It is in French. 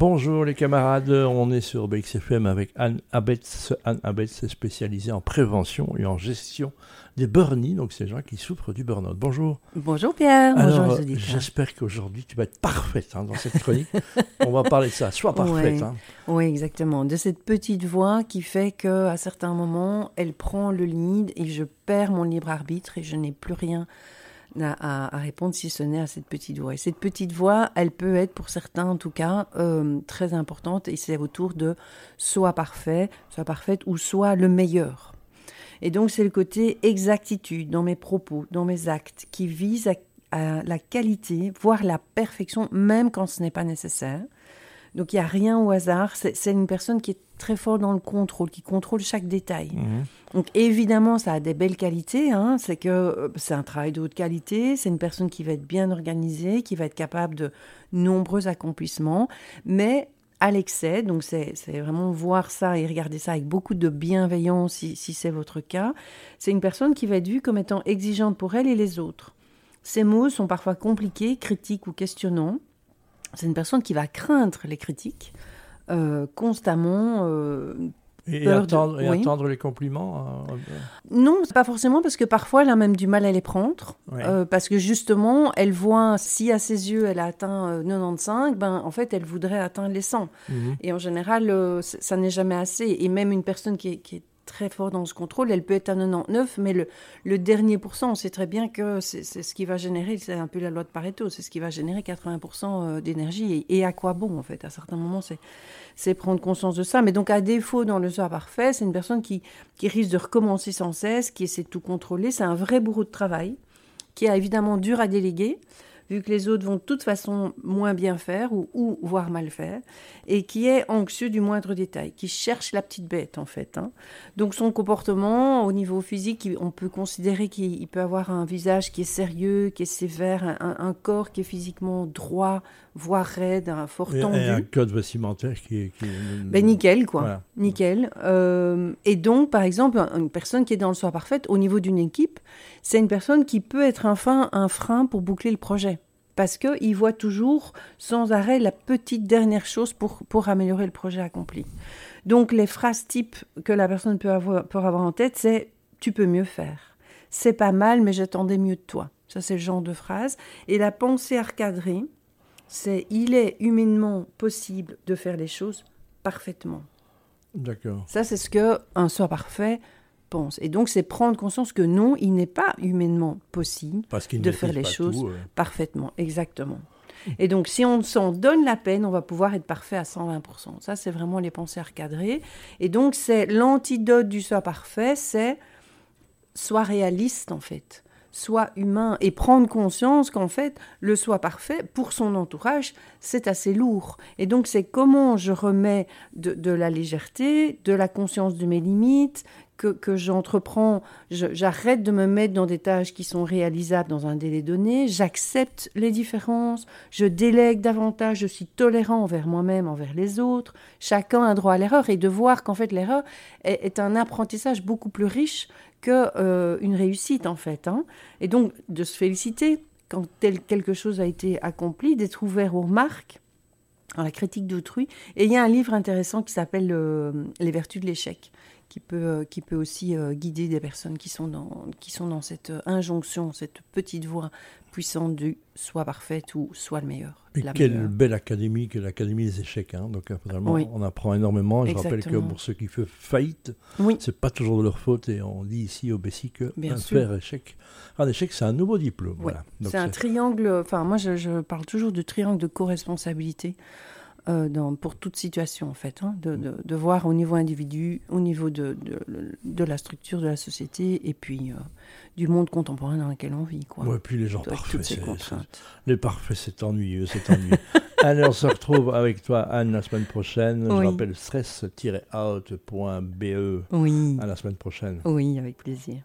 Bonjour les camarades, on est sur BXFM avec Anne Abetz. Anne Abetz est spécialisée en prévention et en gestion des burn donc ces gens qui souffrent du burn-out. Bonjour. Bonjour Pierre, bonjour J'espère qu'aujourd'hui tu vas être parfaite hein, dans cette chronique. on va parler de ça, sois parfaite. Hein. Oui, exactement, de cette petite voix qui fait qu'à certains moments, elle prend le lead et je perds mon libre arbitre et je n'ai plus rien à, répondre si ce n'est à cette petite voix. Et cette petite voix, elle peut être pour certains en tout cas euh, très importante et c'est autour de soit parfait, soit parfaite ou soit le meilleur. Et donc c'est le côté exactitude dans mes propos, dans mes actes, qui vise à la qualité, voire la perfection, même quand ce n'est pas nécessaire. Donc il n'y a rien au hasard. C'est une personne qui est très forte dans le contrôle, qui contrôle chaque détail. Mhm. Donc évidemment, ça a des belles qualités. Hein. C'est que euh, c'est un travail de haute qualité. C'est une personne qui va être bien organisée, qui va être capable de nombreux accomplissements. Mais à l'excès, donc c'est vraiment voir ça et regarder ça avec beaucoup de bienveillance si, si c'est votre cas. C'est une personne qui va être vue comme étant exigeante pour elle et les autres. Ces mots sont parfois compliqués, critiques ou questionnants. C'est une personne qui va craindre les critiques euh, constamment. Euh, et, attendre, les compliments euh, Non, pas forcément, parce que parfois elle a même du mal à les prendre. parce que justement, elle voit, si à ses yeux elle a atteint 95, ben, en fait elle voudrait atteindre les 100. Mhm. Et en général, ça n'est jamais assez. Et même une personne qui qui est très fort dans ce contrôle. Elle peut être à 99, mais le, le dernier pourcent, on sait très bien que c'est ce qui va générer, c'est un peu la loi de Pareto, c'est ce qui va générer 80% euh, d'énergie. Et, à quoi bon, en fait? À certains moments, c'est prendre conscience de ça. Mais donc, à défaut, dans le soi parfait, c'est une personne qui, qui risque de recommencer sans cesse, qui essaie de tout contrôler. C'est un vrai bourreau de travail, qui est évidemment dur à déléguer vu que les autres vont de toute façon moins bien faire ou, ou voire mal faire, et qui est anxieux du moindre détail, qui cherche la petite bête en fait. Hein. Donc son comportement au niveau physique, on peut considérer qu'il peut avoir un visage qui est sérieux, qui est sévère, un, corps qui est physiquement droit, voire raide, un fort tendu. Et un code vestimentaire qui est... Ben, nickel quoi, nickel. Euh, et donc par exemple, une personne qui est dans le soi parfait, au niveau d'une équipe, c'est une personne qui peut être enfin un frein pour boucler le projet parce qu'il voit toujours sans arrêt la petite dernière chose pour, pour améliorer le projet accompli. Donc les phrases types que la personne peut avoir, peut avoir en tête, c'est tu peux mieux faire. C'est pas mal, mais j'attendais mieux de toi. Ça, c'est le genre de phrase. Et la pensée recadrée, c'est il est humainement possible de faire les choses parfaitement. D'accord. Ça, c'est ce que un soi parfait pense. Et donc, c'est prendre conscience que non, il n'est pas humainement possible de faire les choses parfaitement. Exactement. Et donc, si on s'en donne la peine, on va pouvoir être parfait à 120%. Ça, c'est vraiment les pensées recadrées. Et donc, c'est l'antidote du soi parfait, c'est soit réaliste, en fait soit humain et prendre conscience qu'en fait, le soi parfait, pour son entourage, c'est assez lourd. Et donc, c'est comment je remets de, de, la légèreté, de la conscience de mes limites, que, j'entreprends, j'arrête de me mettre dans des tâches qui sont réalisables dans un délai donné, j'accepte les différences, je délègue davantage, je suis tolérant envers moi-même, envers les autres. Chacun a droit à l'erreur et de voir qu'en fait l'erreur est, un apprentissage beaucoup plus riche que euh, réussite en fait. Hein. Et donc de se féliciter quand quelque chose a été accompli, d'être ouvert aux remarques, à la critique d'autrui. Et il y a un livre intéressant qui s'appelle euh, Les vertus de l'échec, qui peut, euh, qui peut aussi euh, guider des personnes qui sont dans, qui sont dans cette euh, injonction, cette petite voix puissante du soit parfaite ou soit le meilleur. Et quelle belle académie que l'Académie des échecs. Hein. Donc, vraiment, on apprend énormément. Je rappelle que pour ceux qui font faillite, oui. c'est pas toujours de leur faute. Et on dit ici au Bessie que un faire échec, un échec, c'est un nouveau diplôme. Voilà. C'est un triangle. Enfin, moi, je, je, parle toujours de triangle de co-responsabilité. Euh, dans, pour toute situation, en fait, hein, de, de, voir au niveau individu, au niveau de, de, la structure de la société et puis euh, du monde contemporain dans lequel on vit. Quoi. Ouais, puis les gens parfaits, c'est, les parfaits, c'est ennuyeux, c'est ennuyeux. Allez, on se retrouve avec toi, Anne, la semaine prochaine. Je rappelle stress-out.be. Oui. À la semaine prochaine. Oui, avec plaisir.